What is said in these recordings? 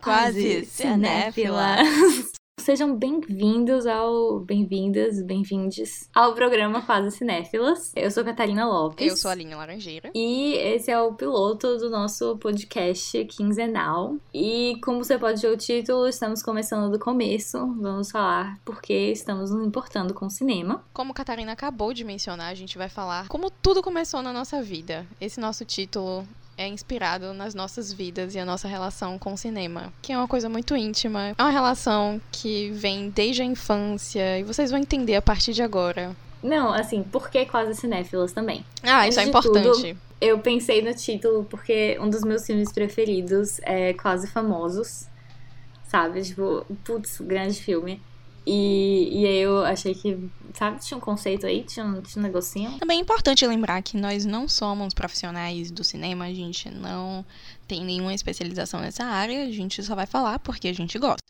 Quase cinéfila. Sejam bem-vindos ao. Bem-vindas, bem-vindes ao programa Quase Cinéfilas. Eu sou Catarina Lopes. Eu sou a Linha Laranjeira. E esse é o piloto do nosso podcast quinzenal. E como você pode ver o título, estamos começando do começo. Vamos falar porque estamos nos importando com o cinema. Como a Catarina acabou de mencionar, a gente vai falar como tudo começou na nossa vida. Esse nosso título é inspirado nas nossas vidas e a nossa relação com o cinema, que é uma coisa muito íntima. É uma relação que vem desde a infância e vocês vão entender a partir de agora. Não, assim, por que quase cinéfilas também? Ah, Antes isso é importante. tudo, eu pensei no título porque um dos meus filmes preferidos é Quase Famosos, sabe? Tipo, putz, grande filme. E, e aí eu achei que, sabe, tinha um conceito aí, tinha um, tinha um negocinho. Também é importante lembrar que nós não somos profissionais do cinema, a gente não tem nenhuma especialização nessa área, a gente só vai falar porque a gente gosta.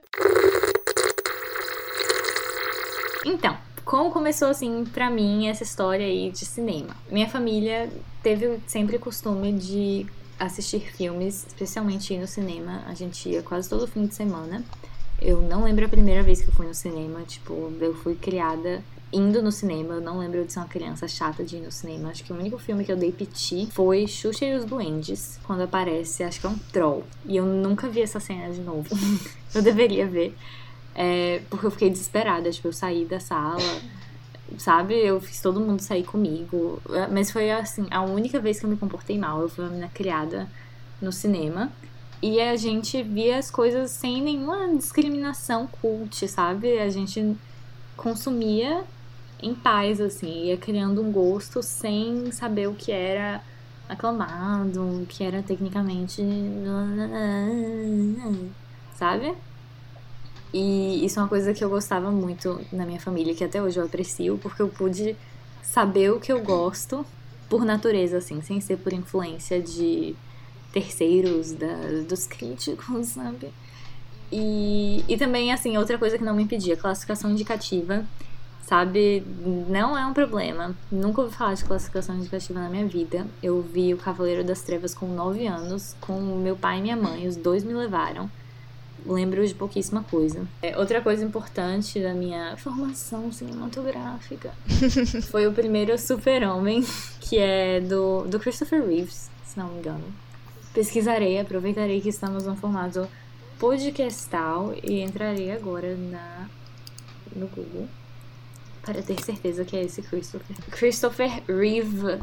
Então, como começou assim pra mim essa história aí de cinema? Minha família teve sempre o costume de assistir filmes, especialmente ir no cinema. A gente ia quase todo fim de semana. Eu não lembro a primeira vez que eu fui no cinema, tipo, eu fui criada indo no cinema. Eu não lembro de ser uma criança chata de ir no cinema. Acho que o único filme que eu dei piti foi Xuxa e os Duendes, quando aparece, acho que é um troll. E eu nunca vi essa cena de novo. eu deveria ver. É, porque eu fiquei desesperada, tipo, eu saí da sala, sabe? Eu fiz todo mundo sair comigo. É, Mas foi, assim, a única vez que eu me comportei mal. Eu fui uma menina criada no cinema. E a gente via as coisas sem nenhuma discriminação cult, sabe? A gente consumia em paz, assim, ia criando um gosto sem saber o que era aclamado, o que era tecnicamente. Sabe? E isso é uma coisa que eu gostava muito na minha família, que até hoje eu aprecio, porque eu pude saber o que eu gosto por natureza, assim, sem ser por influência de terceiros, da, dos críticos, sabe? E, e também, assim, outra coisa que não me impedia, classificação indicativa, sabe? Não é um problema. Nunca ouvi falar de classificação indicativa na minha vida. Eu vi o Cavaleiro das Trevas com 9 anos, com meu pai e minha mãe, os dois me levaram. Lembro de pouquíssima coisa. É, outra coisa importante da minha formação cinematográfica foi o primeiro Super-Homem, que é do, do Christopher Reeves, se não me engano pesquisarei, aproveitarei que estamos no formato podcastal e entrarei agora na no Google para ter certeza que é esse Christopher. Christopher Reeve.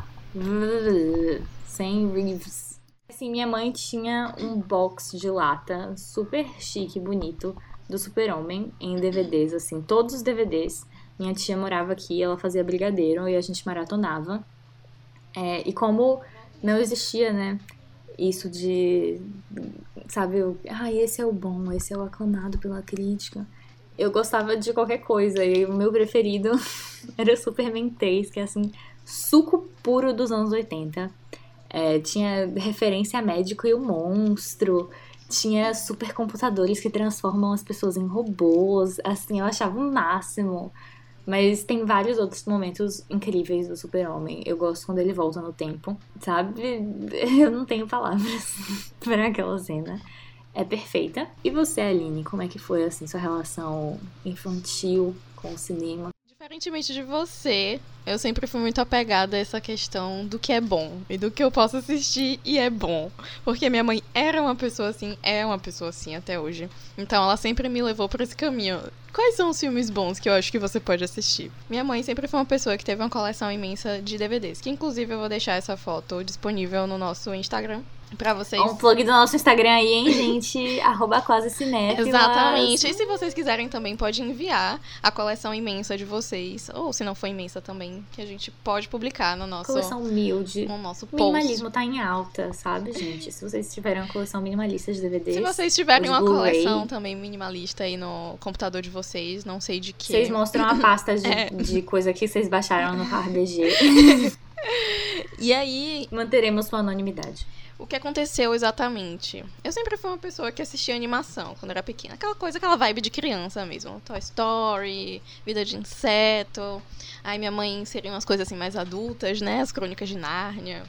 Sem Reeves. Assim, minha mãe tinha um box de lata super chique, bonito, do Super-Homem em DVDs, assim, todos os DVDs. Minha tia morava aqui, ela fazia brigadeiro e a gente maratonava. É, e como não existia, né, isso de, sabe, eu, ah, esse é o bom, esse é o aclamado pela crítica. Eu gostava de qualquer coisa e o meu preferido era Superman 3, que é assim, suco puro dos anos 80. É, tinha referência a médico e o monstro, tinha supercomputadores que transformam as pessoas em robôs, assim, eu achava o máximo. Mas tem vários outros momentos incríveis do Super-Homem. Eu gosto quando ele volta no tempo, sabe? Eu não tenho palavras para aquela cena. É perfeita. E você, Aline, como é que foi assim sua relação infantil com o cinema? Diferentemente de você, eu sempre fui muito apegada a essa questão do que é bom e do que eu posso assistir e é bom. Porque minha mãe era uma pessoa assim, é uma pessoa assim até hoje. Então ela sempre me levou por esse caminho. Quais são os filmes bons que eu acho que você pode assistir? Minha mãe sempre foi uma pessoa que teve uma coleção imensa de DVDs, que inclusive eu vou deixar essa foto disponível no nosso Instagram. Pra vocês. Um plug do nosso Instagram aí, hein, gente? Arroba quase cinéfilas. Exatamente. E se vocês quiserem também, pode enviar a coleção imensa de vocês. Ou se não for imensa também, que a gente pode publicar no nosso, Coleção humilde. no nosso post. Minimalismo tá em alta, sabe, gente? Se vocês tiverem uma coleção minimalista de DVDs. Se vocês tiverem uma coleção também minimalista aí no computador de vocês, não sei de que. Vocês mostram a pasta de, É. de coisa que vocês baixaram no RBG. E aí, Manteremos sua anonimidade. O que aconteceu exatamente? Eu sempre fui uma pessoa que assistia animação quando era pequena. Aquela coisa, aquela vibe de criança mesmo. Toy Story, Vida de Inseto. Aí minha mãe inseria umas coisas assim mais adultas, né? As Crônicas de Nárnia.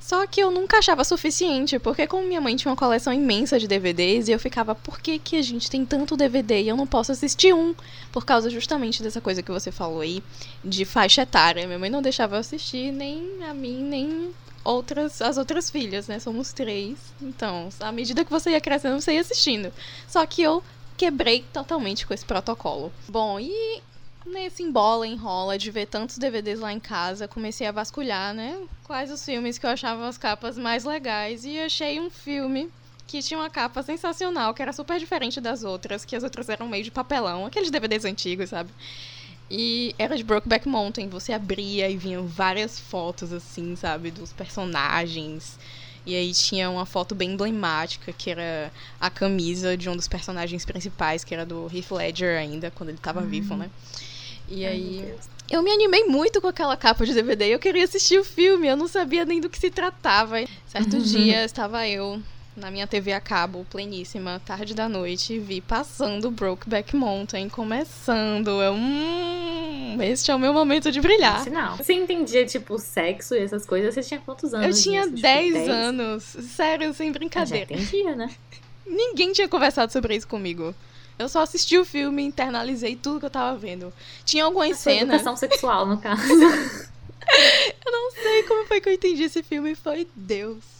Só que eu nunca achava suficiente, porque como minha mãe tinha uma coleção imensa de DVDs, e eu ficava, por que, que a gente tem tanto DVD e eu não posso assistir um? Por causa justamente dessa coisa que você falou aí, de faixa etária. Minha mãe não deixava eu assistir nem a mim, nem outras as outras filhas, né? Somos três. Então, à medida que você ia crescendo, você ia assistindo. Só que eu quebrei totalmente com esse protocolo. Bom, e nesse embola, enrola de ver tantos DVDs lá em casa, comecei a vasculhar, né? Quais os filmes que eu achava as capas mais legais e achei um filme que tinha uma capa sensacional, que era super diferente das outras, que as outras eram meio de papelão, aqueles DVDs antigos, sabe? E era de Brokeback Mountain, você abria e vinham várias fotos assim, sabe, dos personagens. E aí tinha uma foto bem emblemática, que era a camisa de um dos personagens principais, que era do Heath Ledger ainda, quando ele estava uhum. vivo, né? E Ai, aí. Eu me animei muito com aquela capa de DVD. Eu queria assistir o filme, eu não sabia nem do que se tratava. Certo uhum. dia estava eu na minha TV a cabo, pleníssima, tarde da noite, vi passando Brokeback Mountain, começando. Eu, hum, este é o meu momento de brilhar. Sinal. Você entendia, tipo, sexo e essas coisas? Você tinha quantos anos? Eu tinha 10 tipo, anos. Sério, sem brincadeira. Eu já entendia, né? Ninguém tinha conversado sobre isso comigo. Eu só assisti o filme, internalizei tudo que eu tava vendo. Tinha algumas cenas. Educação sexual, no caso. eu não sei como foi que eu entendi esse filme. Foi Deus.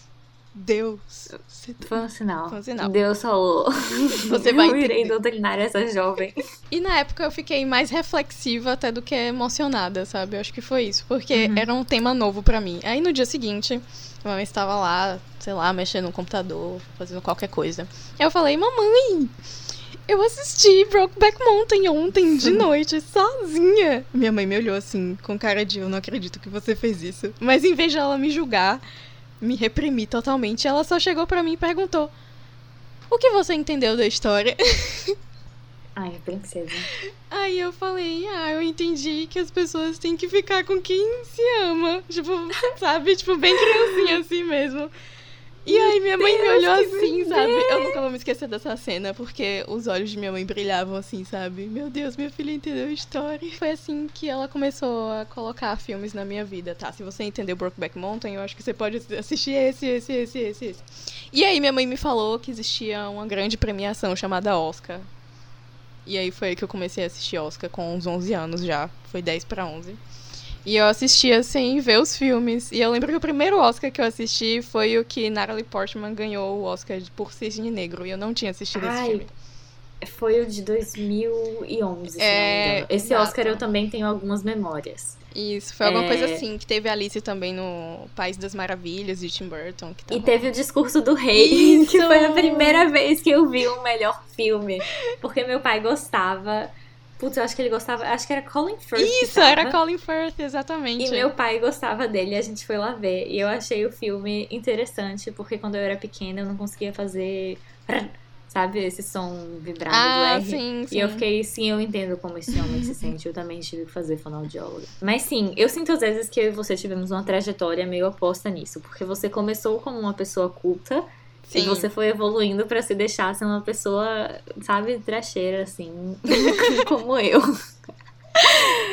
Deus. Foi um sinal. Foi um sinal. Deus falou. Você vai eu irei doutrinar essa jovem. E na época eu fiquei mais reflexiva até do que emocionada, sabe? Eu acho que foi isso. Porque uhum. era um tema novo para mim. Aí no dia seguinte, a mamãe estava lá, sei lá, mexendo no computador, fazendo qualquer coisa. Aí eu falei, mamãe, eu assisti Brokeback Mountain ontem de noite, sozinha. Minha mãe me olhou assim, com cara de eu não acredito que você fez isso. Mas em vez de ela me julgar, me reprimir totalmente, ela só chegou para mim e perguntou: O que você entendeu da história? Ai, princesa. Aí eu falei, ah, eu entendi que as pessoas têm que ficar com quem se ama. Tipo, sabe? Tipo, bem criancinha assim mesmo. E aí minha mãe Deus, me olhou assim, sabe? Eu nunca vou me esquecer dessa cena, porque os olhos de minha mãe brilhavam assim, sabe? Meu Deus, minha filha entendeu a história. Foi assim que ela começou a colocar filmes na minha vida, tá? Se você entendeu Brokeback Mountain, eu acho que você pode assistir esse, esse, esse, esse, esse. E aí minha mãe me falou que existia uma grande premiação chamada Oscar. E aí foi aí que eu comecei a assistir Oscar com uns 11 anos já. Foi 10 para 11. E eu assistia sem ver os filmes. E eu lembro que o primeiro Oscar que eu assisti foi o que Natalie Portman ganhou o Oscar por Cisne Negro. E eu não tinha assistido Ai, esse filme. Foi o de 2011, se é, Esse exato. Oscar eu também tenho algumas memórias. Isso, foi alguma é... coisa assim, que teve Alice também no País das Maravilhas, de Tim Burton. e teve o Discurso do Rei, Isso! que foi a primeira vez que eu vi um melhor filme. Porque meu pai gostava Putz, eu acho que ele gostava. Acho que era Colin Firth. Isso, era Colin Firth, exatamente. E meu pai gostava dele, a gente foi lá ver. E eu achei o filme interessante, porque quando eu era pequena eu não conseguia fazer. Sabe, esse som vibrado ah, do R. Sim, sim. E eu fiquei, sim, eu entendo como esse homem se sente. Eu também tive que fazer fonoaudióloga. Mas sim, eu sinto às vezes que eu e você tivemos uma trajetória meio oposta nisso. Porque você começou como uma pessoa culta Sim. E você foi evoluindo para se deixar ser uma pessoa, sabe, trecheira, assim, como eu.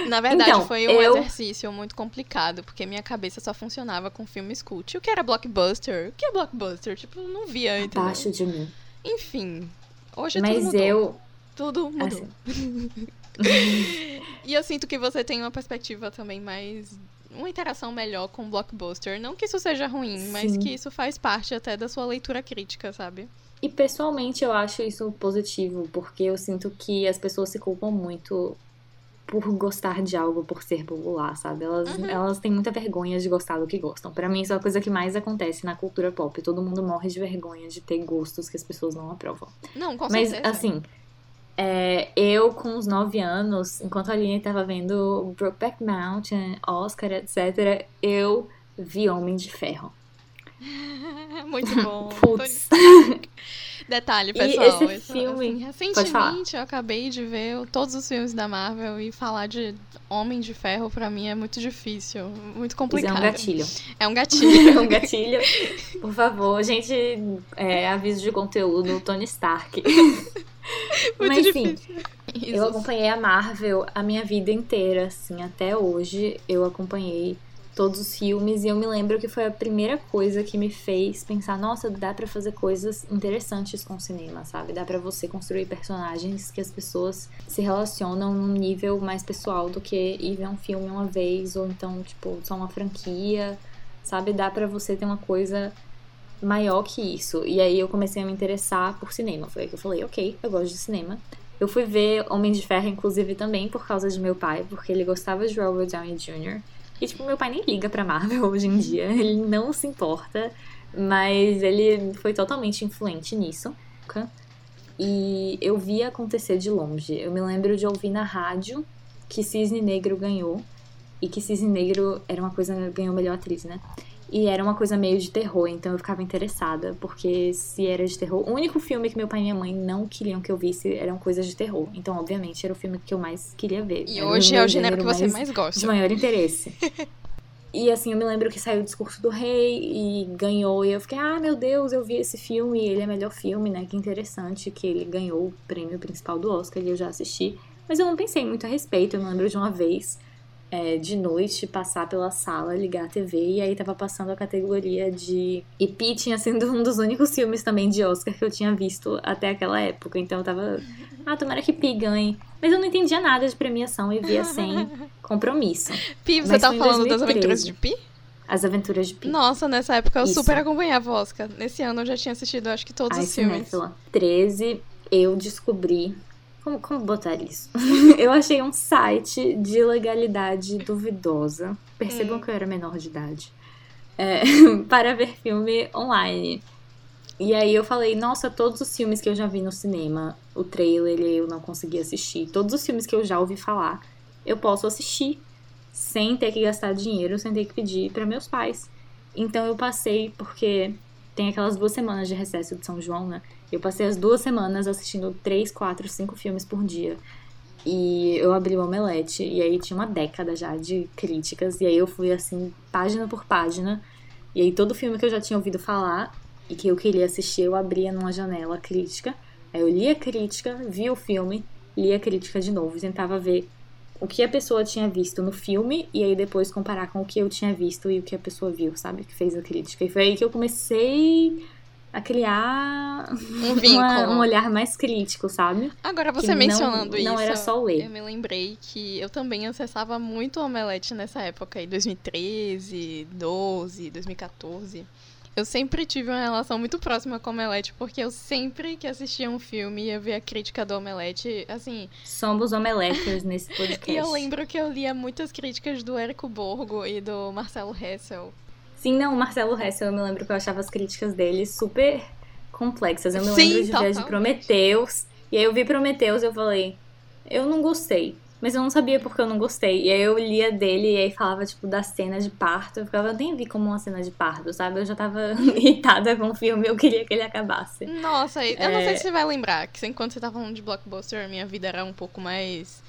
Na verdade, então, foi um eu... exercício muito complicado, porque minha cabeça só funcionava com filmes cult. O que era blockbuster? O que é blockbuster? Tipo, não via, entendeu? Abaixo de mim. Enfim, hoje Mas tudo mudou. eu... Tudo mudou. Assim. e eu sinto que você tem uma perspectiva também mais uma interação melhor com o blockbuster. Não que isso seja ruim, Sim. mas que isso faz parte até da sua leitura crítica, sabe? E pessoalmente eu acho isso positivo, porque eu sinto que as pessoas se culpam muito por gostar de algo por ser popular, sabe? Elas, uhum. elas têm muita vergonha de gostar do que gostam. Para mim, isso é a coisa que mais acontece na cultura pop. Todo mundo morre de vergonha de ter gostos que as pessoas não aprovam. Não, com Mas, certeza. assim, é, eu, com os nove anos, enquanto a Aline estava vendo Brokeback Mountain, Oscar, etc., eu vi Homem de Ferro. Muito bom. Putz. Detalhe, E pessoal. esse isso, filme- assim, recentemente eu acabei de ver todos os filmes da Marvel e falar de Homem de Ferro pra mim é muito difícil, muito Isso é complicado. um gatilho. É um gatilho. É um gatilho. Por favor, gente, é, aviso de conteúdo, Tony Stark. muito Mas difícil. eu Isso. acompanhei a Marvel a minha vida inteira, assim, até hoje. Eu acompanhei todos os filmes e eu me lembro que foi a primeira coisa que me fez pensar, nossa, dá pra fazer coisas interessantes com o cinema, sabe? Dá pra você construir personagens que as pessoas se relacionam num nível mais pessoal do que ir ver um filme uma vez ou então, tipo, só uma franquia, sabe? Dá pra você ter uma coisa maior que isso. E aí eu comecei a me interessar por cinema. Foi aí que eu falei, ok, eu gosto de cinema. Eu fui ver Homem de Ferro, inclusive, também por causa de meu pai, porque ele gostava de Robert Downey Jr. E, tipo, meu pai nem liga pra Marvel hoje em dia, ele não se importa, mas ele foi totalmente influente nisso. E eu vi acontecer de longe. Eu me lembro de ouvir na rádio que Cisne Negro ganhou, e que Cisne Negro era uma coisa, ganhou melhor atriz, né? E era uma coisa meio de terror, então eu ficava interessada, porque se era de terror. O único filme que meu pai e minha mãe não queriam que eu visse eram coisas de terror. Então, obviamente, era o filme que eu mais queria ver. E Era hoje é o gênero que você mais mais de gosta. maior interesse. E assim, eu me lembro que saiu o discurso do rei e ganhou. E eu fiquei, ah, meu Deus, eu vi esse filme, ele é melhor filme, né? Que interessante que ele ganhou o prêmio principal do Oscar e eu já assisti. Mas eu não pensei muito a respeito. Eu me lembro de uma vez, é, de noite, passar pela sala, ligar a TV e aí tava passando a categoria de. E Pi tinha sido um dos únicos filmes também de Oscar que eu tinha visto até aquela época. Então eu tava. Ah, tomara que Pi ganhe. Mas eu não entendia nada de premiação e via sem compromisso. Pi, você Mas tá falando das 2013. aventuras de Pi? As Aventuras de Pi. Nossa, nessa época eu Isso. super acompanhava o Oscar. Nesse ano eu já tinha assistido, acho que todos Ai, os filmes. cinéfila. 13, eu descobri. Como, como botar isso? eu achei um site de legalidade duvidosa. Percebam Hum. que eu era menor de idade. É, para ver filme online. E aí eu falei, nossa, todos os filmes que eu já vi no cinema, o trailer eu não consegui assistir. Todos os filmes que eu já ouvi falar, eu posso assistir sem ter que gastar dinheiro, sem ter que pedir para meus pais. Então eu passei, porque tem aquelas duas semanas de recesso de São João, né? Eu passei as duas semanas assistindo três, quatro, cinco filmes por dia. E eu abri o Omelete, e aí tinha uma década já de críticas, e aí eu fui assim, página por página. E aí todo filme que eu já tinha ouvido falar e que eu queria assistir, eu abria numa janela crítica. Aí eu lia a crítica, via o filme, lia a crítica de novo, tentava ver o que a pessoa tinha visto no filme e aí depois comparar com o que eu tinha visto e o que a pessoa viu, sabe? Que fez a crítica. E foi aí que eu comecei a criar Um uma- um olhar mais crítico, sabe? Agora Que você não- mencionando isso. Não era só ler. Eu me lembrei que eu também acessava muito o Omelete nessa época aí, 2013, 12, 2014. Eu sempre tive uma relação muito próxima com o Omelete, porque eu sempre que assistia um filme ia ver a crítica do Omelete, assim. Somos omeleters nesse podcast. E eu lembro que eu lia muitas críticas do Érico Borgo e do Marcelo Hessel. Sim, não, o Marcelo Hessel, eu me lembro que eu achava as críticas dele super complexas. Eu me Sim, lembro de ver de. Prometheus. E aí eu vi Prometheus e eu falei, eu não gostei. Mas eu não sabia porque eu não gostei. E aí eu lia dele e aí falava, tipo, da cena de parto. Eu ficava, eu nem vi como uma cena de parto, sabe? Eu já tava irritada com o filme, eu queria que ele acabasse. Nossa, eu não É. sei se você vai lembrar, que enquanto você tá falando de blockbuster, minha vida era um pouco mais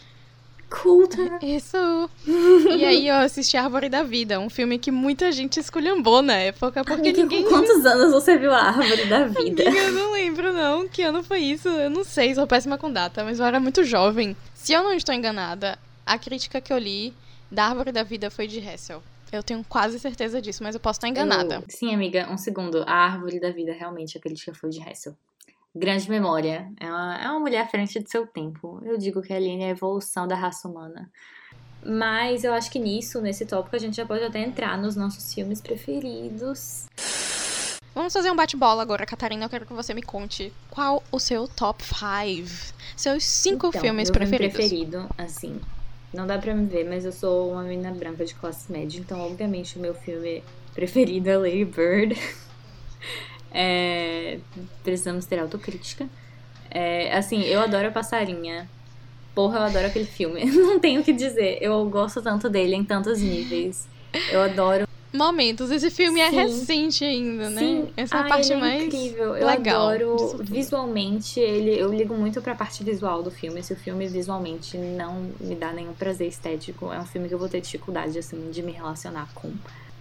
Culta. Isso! e aí eu assisti Árvore da Vida, um filme que muita gente esculhambou na época, porque Amiga, ninguém. com quantos anos você viu a árvore da vida? Amiga, eu não lembro não, que ano foi isso? Eu não sei, sou péssima com data, mas eu era muito jovem. Se eu não estou enganada, a crítica que eu li da Árvore da Vida foi de Hessel. Eu tenho quase certeza disso, mas eu posso estar enganada. Eu- Sim, amiga, um segundo. A árvore da vida, realmente, a crítica foi de Hessel. Grande memória. É uma, é uma mulher à frente de seu tempo. Eu digo que a Aline é a evolução da raça humana. Mas eu acho que nisso, nesse tópico, a gente já pode até entrar nos nossos filmes preferidos. Vamos fazer um bate-bola agora, Catarina. Eu quero que você me conte qual o seu top 5. Seus cinco Então, filmes meu filme preferidos. preferido, assim, não dá pra me ver, mas eu sou uma menina branca de classe média, então obviamente o meu filme preferido é Lady Bird. É, precisamos ter autocrítica. É, assim, eu adoro a passarinha. Porra, eu adoro aquele filme. Não tenho o que dizer. Eu gosto tanto dele em tantos níveis. Eu adoro momentos. Esse filme é Sim. é recente ainda, né? Sim. Essa é a parte é mais incrível. Eu legal. adoro visualmente, ele, eu ligo muito pra parte visual do filme. Se o filme visualmente não me dá nenhum prazer estético, é um filme que eu vou ter dificuldade, assim, de me relacionar com.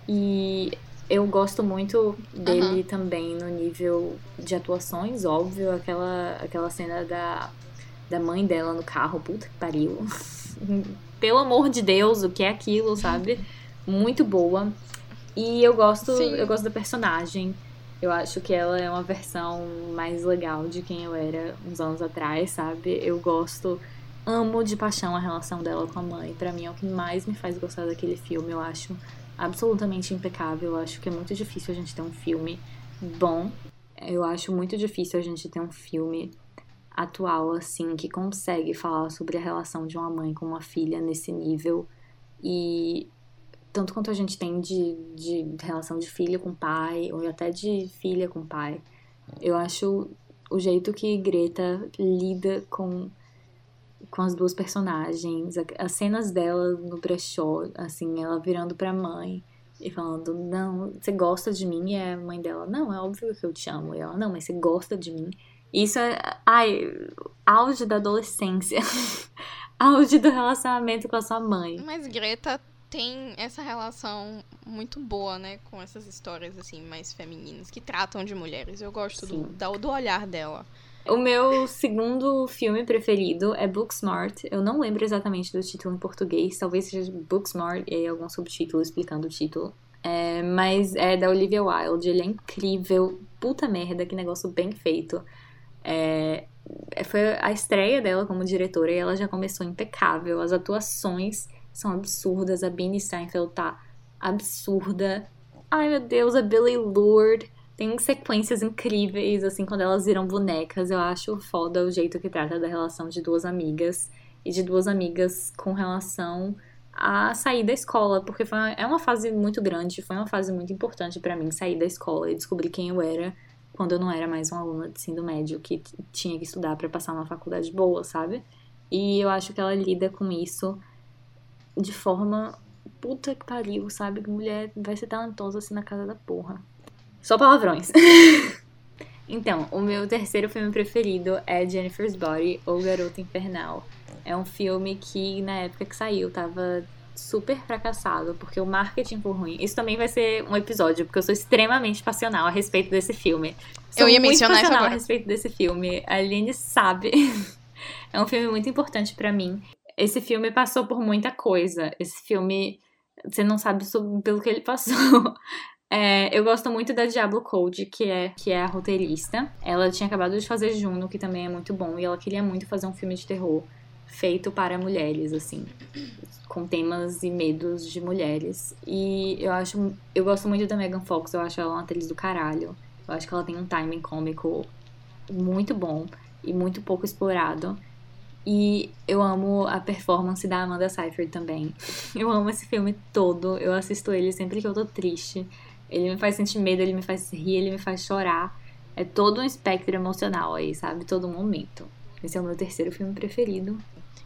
E eu gosto muito dele uhum. também no nível de atuações, óbvio, aquela, aquela cena da, da mãe dela no carro, puta que pariu. Pelo amor de Deus, o que é aquilo, sabe? Muito boa. E eu gosto, Sim. eu gosto da personagem. Eu acho que ela é uma versão mais legal de quem eu era uns anos atrás, sabe? Eu gosto, amo de paixão a relação dela com a mãe. Para mim é o que mais me faz gostar daquele filme. Eu acho absolutamente impecável. Eu acho que é muito difícil a gente ter um filme bom. Eu acho muito difícil a gente ter um filme atual assim que consegue falar sobre a relação de uma mãe com uma filha nesse nível e tanto quanto a gente tem de, de relação de filho com pai, ou até de filha com pai. Eu acho o jeito que Greta lida com, com as duas personagens, as cenas dela no brechó, assim, ela virando pra mãe e falando, não, você gosta de mim? E é a mãe dela, não, é óbvio que eu te amo. E ela, não, mas você gosta de mim? Isso é, ai, auge da adolescência. auge do relacionamento com a sua mãe. Mas Greta tem essa relação muito boa, né, com essas histórias assim mais femininas que tratam de mulheres. Eu gosto do, do olhar dela. O meu segundo filme preferido é Booksmart. Eu não lembro exatamente do título em português, talvez seja Booksmart e algum subtítulo explicando o título. É, mas é da Olivia Wilde, ele é incrível. Puta merda, que negócio bem feito. É, foi a estreia dela como diretora e ela já começou impecável. As atuações são absurdas. A Beanie Steinfeld tá absurda. Ai meu Deus, a Billy Lourd tem sequências incríveis, assim, quando elas viram bonecas. Eu acho foda o jeito que trata da relação de duas amigas e de duas amigas com relação a sair da escola, porque foi uma, é uma fase muito grande, foi uma fase muito importante para mim sair da escola e descobrir quem eu era quando eu não era mais uma aluna de ensino médio que tinha que estudar para passar numa faculdade boa, sabe? E eu acho que ela lida com isso de forma puta que pariu, sabe? Que mulher vai ser talentosa assim na casa da porra. Só palavrões. então, o meu terceiro filme preferido é Jennifer's Body, ou Garota Infernal. É um filme que, na época que saiu, tava super fracassado, porque o marketing foi ruim. Isso também vai ser um episódio, porque eu sou extremamente passional a respeito desse filme. Sou eu ia mencionar isso agora. a respeito desse filme. A Aline sabe. é um filme muito importante para mim esse filme passou por muita coisa. Esse filme, você não sabe sobre, pelo que ele passou. É, eu gosto muito da Diablo Code, que é, que é a roteirista. Ela tinha acabado de fazer Juno, que também é muito bom, e ela queria muito fazer um filme de terror feito para mulheres, assim, com temas e medos de mulheres. E eu acho, eu gosto muito da Megan Fox, eu acho ela uma atriz do caralho. Eu acho que ela tem um timing cômico muito bom e muito pouco explorado. E eu amo a performance da Amanda Seyfried também. Eu amo esse filme todo. Eu assisto ele sempre que eu tô triste. Ele me faz sentir medo, ele me faz rir, ele me faz chorar. É todo um espectro emocional aí, sabe? Todo momento. Esse é o meu terceiro filme preferido.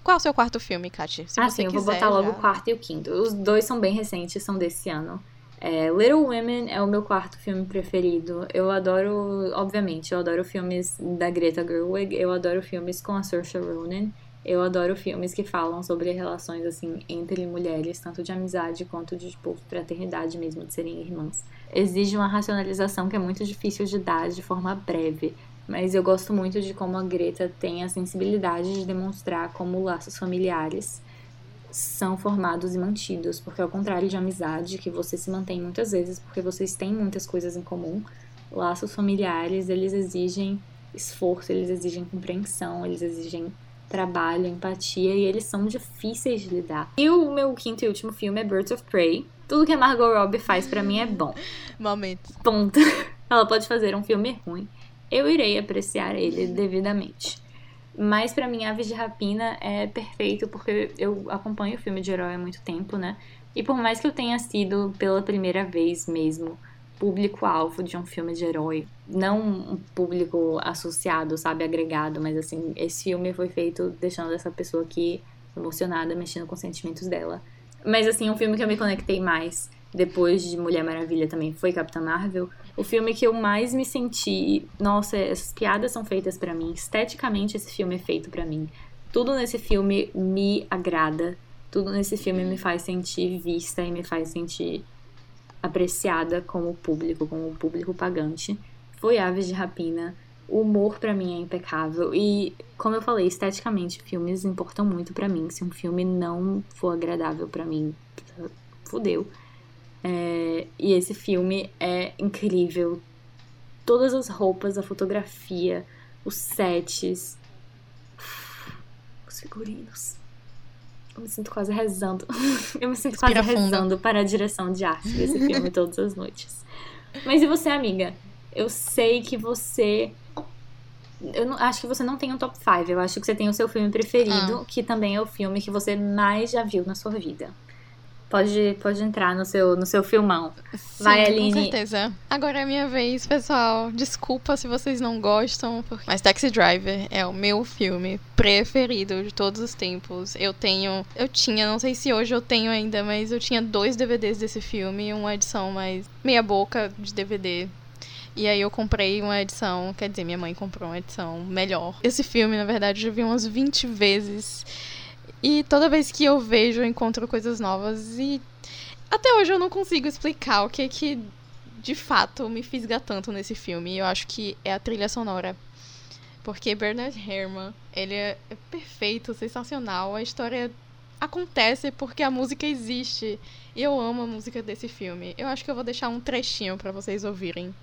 Qual é o seu quarto filme, Kati? Se ah, sim, eu vou botar logo já... o quarto e o quinto. Os dois são bem recentes, são desse ano. É, Little Women é o meu quarto filme preferido. Eu adoro, obviamente, eu adoro filmes da Greta Gerwig, eu adoro filmes com a Saoirse Ronan. Eu adoro filmes que falam sobre relações assim entre mulheres, tanto de amizade quanto de tipo, fraternidade mesmo, de serem irmãs. Exige uma racionalização que é muito difícil de dar de forma breve, mas eu gosto muito de como a Greta tem a sensibilidade de demonstrar como laços familiares são formados e mantidos, porque ao contrário de amizade, que você se mantém muitas vezes porque vocês têm muitas coisas em comum, laços familiares, eles exigem esforço, eles exigem compreensão, eles exigem trabalho, empatia, e eles são difíceis de lidar. E o meu quinto e último filme é Birds of Prey. Tudo que a Margot Robbie faz para mim é bom. Momento. Ponto. Ela pode fazer um filme ruim. Eu irei apreciar ele devidamente. Mas para mim, Aves de Rapina é perfeito porque eu acompanho o filme de herói há muito tempo, né? E por mais que eu tenha sido pela primeira vez mesmo público-alvo de um filme de herói, não um público associado, sabe, agregado, mas assim, esse filme foi feito deixando essa pessoa aqui emocionada, mexendo com os sentimentos dela. Mas assim, um filme que eu me conectei mais depois de Mulher Maravilha também foi Capitã Marvel, o filme que eu mais me senti, nossa, essas piadas são feitas para mim, esteticamente esse filme é feito para mim. Tudo nesse filme me agrada, tudo nesse filme me faz sentir vista e me faz sentir apreciada como público, como público pagante. Foi Aves de Rapina. O humor para mim é impecável e, como eu falei, esteticamente filmes importam muito para mim. Se um filme não for agradável para mim, fudeu. É, e esse filme é incrível. Todas as roupas, a fotografia, os sets, os figurinos. Eu me sinto quase rezando. Eu me sinto quase rezando para a direção de arte desse filme todas as noites. Mas e você, amiga? Eu sei que você. Eu não, acho que você não tem um top 5. Eu acho que você tem o seu filme preferido, ah. que também é o filme que você mais já viu na sua vida. Pode, pode entrar no seu, no seu filmão. Sim, Vai, Aline. Com certeza. Agora é minha vez, pessoal. Desculpa se vocês não gostam, porque... mas Taxi Driver é o meu filme preferido de todos os tempos. Eu tenho. Eu tinha, não sei se hoje eu tenho ainda, mas eu tinha dois DVDs desse filme, uma edição mais meia-boca de DVD. E aí eu comprei uma edição, quer dizer, minha mãe comprou uma edição melhor. Esse filme, na verdade, eu já vi umas 20 vezes. E toda vez que eu vejo, eu encontro coisas novas. E até hoje eu não consigo explicar o que que de fato me fisga tanto nesse filme. Eu acho que é a trilha sonora. Porque Bernard Herrmann, ele é perfeito, sensacional. A história acontece porque a música existe. E eu amo a música desse filme. Eu acho que eu vou deixar um trechinho para vocês ouvirem.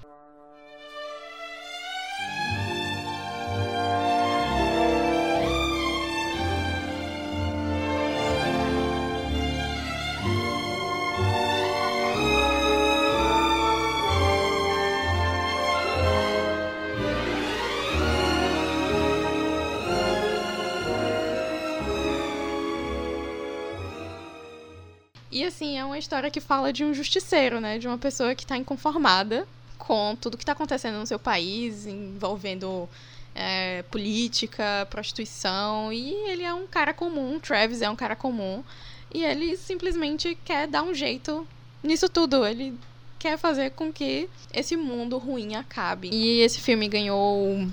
Uma história que fala de um justiceiro, né? De uma pessoa que está inconformada com tudo que está acontecendo no seu país, envolvendo é, política, prostituição. E ele é um cara comum, Travis é um cara comum. E ele simplesmente quer dar um jeito nisso tudo. Ele quer fazer com que esse mundo ruim acabe. E esse filme ganhou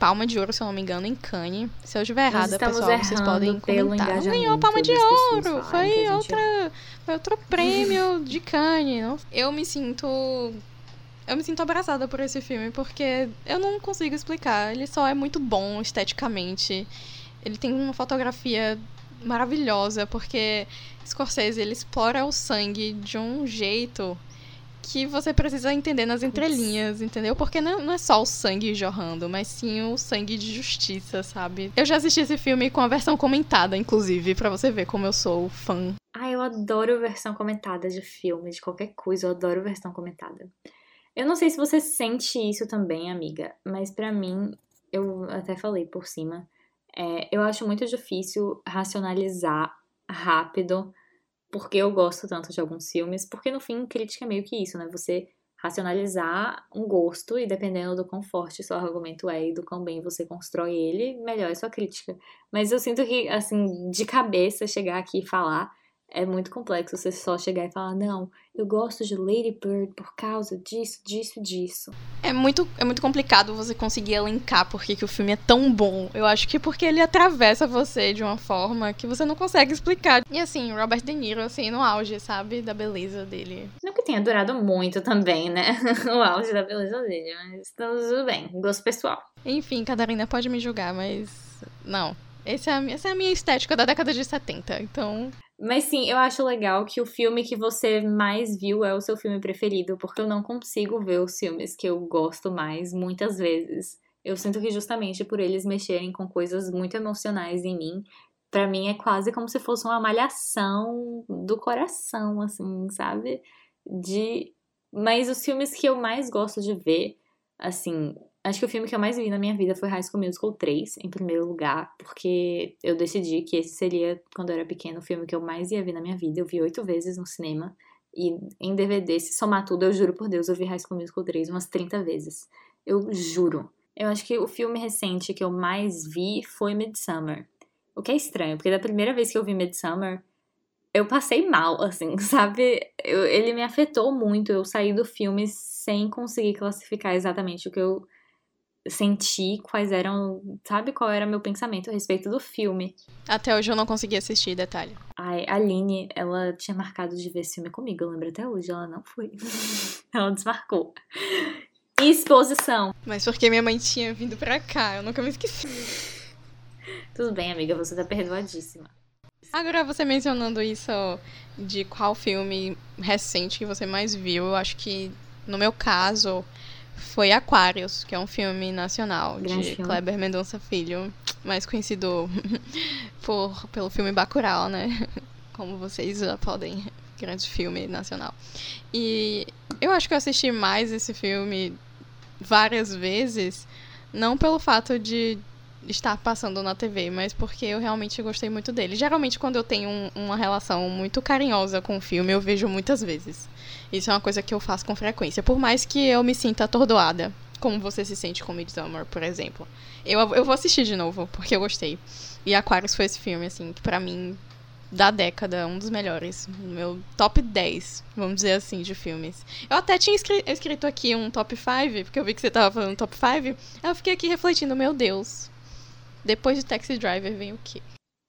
Palma de Ouro, se eu não me engano, em Cannes. Se eu estiver errada, pessoal, vocês podem comentar. Não ganhou Palma de Ouro, foi outra, foi outro prêmio de Cannes. Não? Eu me sinto eu me sinto abraçada por esse filme porque eu não consigo explicar. Ele só é muito bom esteticamente. Ele tem uma fotografia maravilhosa porque Scorsese ele explora o sangue de um jeito que você precisa entender nas entrelinhas, entendeu? Porque não é só o sangue jorrando, mas sim o sangue de justiça, sabe? Eu já assisti esse filme com a versão comentada, inclusive, para você ver como eu sou fã. Ah, eu adoro versão comentada de filme, de qualquer coisa, eu adoro versão comentada. Eu não sei se você sente isso também, amiga, mas para mim, eu até falei por cima, é, eu acho muito difícil racionalizar rápido porque eu gosto tanto de alguns filmes, porque no fim, crítica é meio que isso, né? Você racionalizar um gosto e dependendo do quão forte seu argumento é e do quão bem você constrói ele, melhor é sua crítica. Mas eu sinto que, assim, de cabeça chegar aqui e falar é muito complexo você só chegar e falar, não, eu gosto de Lady Bird por causa disso, disso, disso. É muito, é muito complicado você conseguir elencar porque que o filme é tão bom. Eu acho que porque ele atravessa você de uma forma que você não consegue explicar. E assim, Robert De Niro, assim, no auge, sabe, da beleza dele. Não que tenha durado muito também, né? o auge da beleza dele, mas tudo bem, gosto pessoal. Enfim, Catarina pode me julgar, mas não. Essa é, a, essa é a minha estética da década de 70, então. Mas sim, eu acho legal que o filme que você mais viu é o seu filme preferido, porque eu não consigo ver os filmes que eu gosto mais muitas vezes. Eu sinto que justamente por eles mexerem com coisas muito emocionais em mim, para mim é quase como se fosse uma malhação do coração, assim, sabe? De mas os filmes que eu mais gosto de ver, assim, Acho que o filme que eu mais vi na minha vida foi High School Musical 3, em primeiro lugar, porque eu decidi que esse seria, quando eu era pequena, o filme que eu mais ia ver na minha vida. Eu vi oito vezes no cinema. E em DVD, se somar tudo, eu juro por Deus, eu vi High School Musical 3 umas 30 vezes. Eu juro. Eu acho que o filme recente que eu mais vi foi Midsummer. O que é estranho, porque da primeira vez que eu vi Midsummer, eu passei mal, assim, sabe? Eu, ele me afetou muito. Eu saí do filme sem conseguir classificar exatamente o que eu senti, quais eram. Sabe qual era meu pensamento a respeito do filme. Até hoje eu não consegui assistir, detalhe. Ai, a Aline, ela tinha marcado de ver esse filme comigo, eu lembro até hoje, ela não foi. ela desmarcou. Exposição. Mas porque minha mãe tinha vindo pra cá, eu nunca me esqueci. Tudo bem, amiga, você tá perdoadíssima. Agora, você mencionando isso de qual filme recente que você mais viu, eu acho que, no meu caso, foi Aquários, que é um filme nacional Grande de filme. Kleber Mendonça Filho, mais conhecido por, pelo filme Bacurau, né? Como vocês já podem, grande filme nacional. E eu acho que eu assisti mais esse filme várias vezes, não pelo fato de estar passando na TV, mas porque eu realmente gostei muito dele. Geralmente, quando eu tenho um- uma relação muito carinhosa com o filme, eu vejo muitas vezes. Isso é uma coisa que eu faço com frequência. Por mais que eu me sinta atordoada, como você se sente com Midsommar, por exemplo. Eu, eu vou assistir de novo, porque eu gostei. E Aquarius foi esse filme, assim, que pra mim, da década, um dos melhores. Meu top 10, vamos dizer assim, de filmes. Eu até tinha escri- escrito aqui um top 5, porque eu vi que você tava falando top 5. Aí eu fiquei aqui refletindo, meu Deus. Depois de Taxi Driver vem o quê?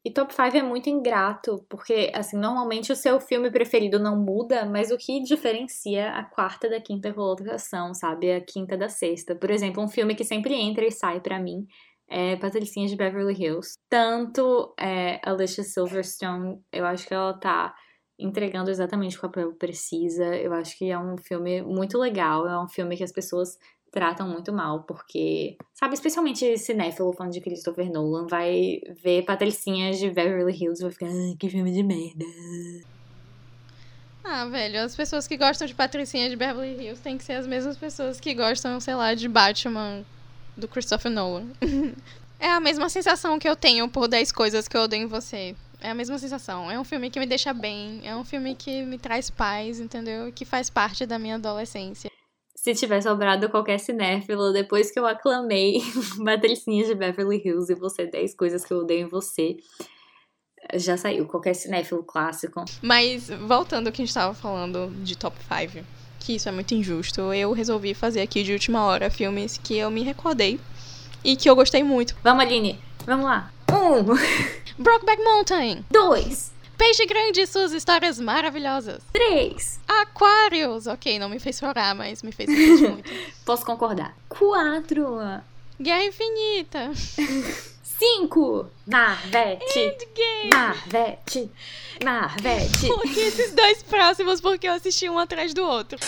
E Top 5 é muito ingrato, porque, assim, normalmente o seu filme preferido não muda, mas o que diferencia a quarta da quinta colocação, sabe? A quinta da sexta. Por exemplo, um filme que sempre entra e sai pra mim é Patricinha de Beverly Hills. Tanto é, Alicia Silverstone, eu acho que ela tá entregando exatamente o que o papel precisa. Eu acho que é um filme muito legal, é um filme que as pessoas tratam muito mal, porque, sabe, especialmente cinéfilo fã de Christopher Nolan, vai ver Patricinhas de Beverly Hills e vai ficar, ah, que filme de merda. Ah, velho, as pessoas que gostam de Patricinha de Beverly Hills têm que ser as mesmas pessoas que gostam, sei lá, de Batman do Christopher Nolan. é a mesma sensação que eu tenho por 10 coisas que eu odeio em você. É a mesma sensação. É um filme que me deixa bem, é um filme que me traz paz, entendeu? Que faz parte da minha adolescência. Se tiver sobrado qualquer cinéfilo, depois que eu aclamei Patricinhas de Beverly Hills e você 10 coisas que eu odeio em você, já saiu qualquer cinéfilo clássico. Mas, voltando ao que a gente tava falando de top 5, que isso é muito injusto, eu resolvi fazer aqui de última hora filmes que eu me recordei e que eu gostei muito. Vamos, Aline, vamos lá. Um, Brokeback Mountain, dois, Peixe Grande e suas histórias maravilhosas. três. Aquários, ok, não me fez chorar, mas me fez muito. Posso concordar. Quatro, Guerra Infinita, cinco. Marvete, Endgame. Marvete, Marvete. Por que esses dois próximos? Porque eu assisti um atrás do outro.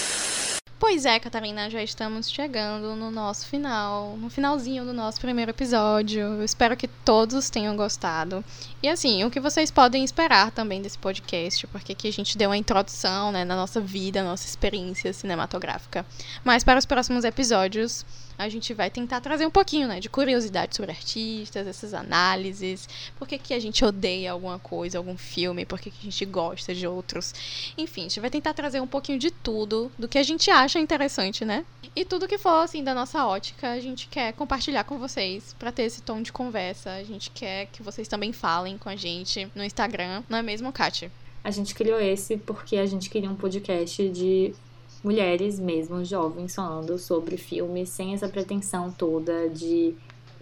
Pois é, Catarina, já estamos chegando no nosso final, no finalzinho do nosso primeiro episódio. Eu espero que todos tenham gostado. E assim, o que vocês podem esperar também desse podcast, porque aqui a gente deu uma introdução, né, na nossa vida, nossa experiência cinematográfica. Mas para os próximos episódios, a gente vai tentar trazer um pouquinho, né, de curiosidade sobre artistas, essas análises, por que, que a gente odeia alguma coisa, algum filme, por que, que a gente gosta de outros. Enfim, a gente vai tentar trazer um pouquinho de tudo, do que a gente acha interessante, né? E tudo que for, assim, da nossa ótica, a gente quer compartilhar com vocês, pra ter esse tom de conversa. A gente quer que vocês também falem com a gente no Instagram, não é mesmo, Kátia? A gente criou esse porque a gente queria um podcast de mulheres mesmo, jovens, falando sobre filmes, sem essa pretensão toda de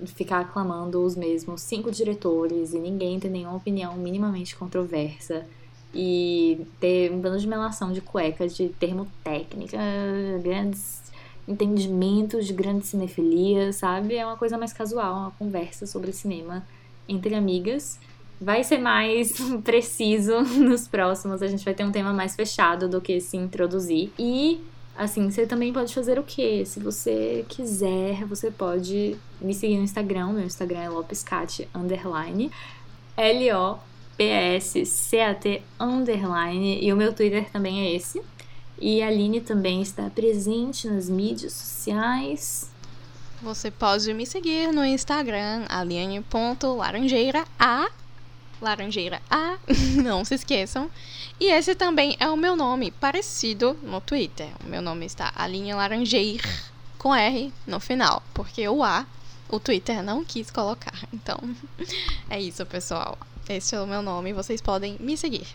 ficar aclamando os mesmos cinco diretores e ninguém ter nenhuma opinião minimamente controversa. E ter um bando de melação de cueca, de termo técnica, grandes entendimentos de grande cinefilia, sabe? É uma coisa mais casual, uma conversa sobre cinema entre amigas. Vai ser mais preciso nos próximos, a gente vai ter um tema mais fechado do que se introduzir. E, assim, você também pode fazer o quê? Se você quiser, você pode me seguir no Instagram, meu Instagram é lopescat, underline, L-O-P-S-C-A-T, underline, e o meu Twitter também é esse. E a Aline também está presente nas mídias sociais. Você pode me seguir no Instagram, aliane.laranjeira A. Laranjeira A, não se esqueçam. E esse também é o meu nome, parecido no Twitter. O meu nome está Alinha Laranjeir, com R no final, porque o A, o Twitter não quis colocar. Então, é isso, pessoal. Esse é o meu nome, vocês podem me seguir.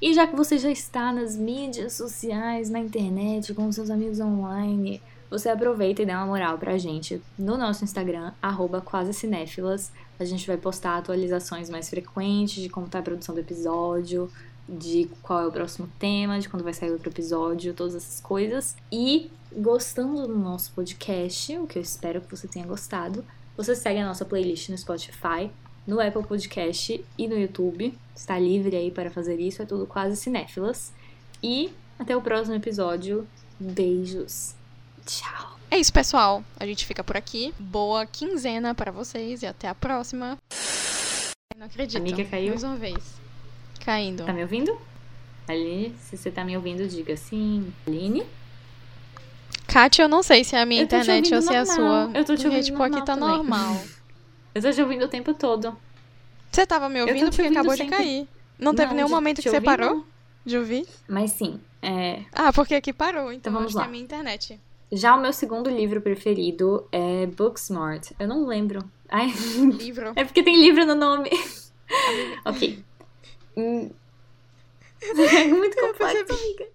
E já que você já está nas mídias sociais, na internet, com seus amigos online, você aproveita e dá uma moral pra gente no nosso Instagram, arroba. A gente vai postar atualizações mais frequentes de como tá a produção do episódio, de qual é o próximo tema, de quando vai sair outro episódio, todas essas coisas. E gostando do nosso podcast, o que eu espero que você tenha gostado, você segue a nossa playlist no Spotify, no Apple Podcast e no YouTube. Está livre aí para fazer isso, é tudo quase cinéfilas. E até o próximo episódio. Beijos. Tchau. É isso, pessoal. A gente fica por aqui. Boa quinzena para vocês e até a próxima. Não acredito. Amiga caiu? Mais uma vez. Caindo. Tá me ouvindo? Aline, se você tá me ouvindo, diga sim. Aline? Kátia, eu não sei se é a minha Eu internet ou se é a sua. Eu tô te Porque, ouvindo tipo, aqui tá também. normal. Eu tô te ouvindo o tempo todo. Você tava me ouvindo porque ouvindo acabou sempre. de cair. Não teve nenhum momento que você parou de ouvir? Mas sim, é, Ah, porque aqui parou, então, Então vamos que é lá. a minha internet. Já o meu segundo livro preferido é Booksmart. Eu não lembro. Ai, Livro. é porque tem livro no nome. ok. Hum. É muito complexo, amiga.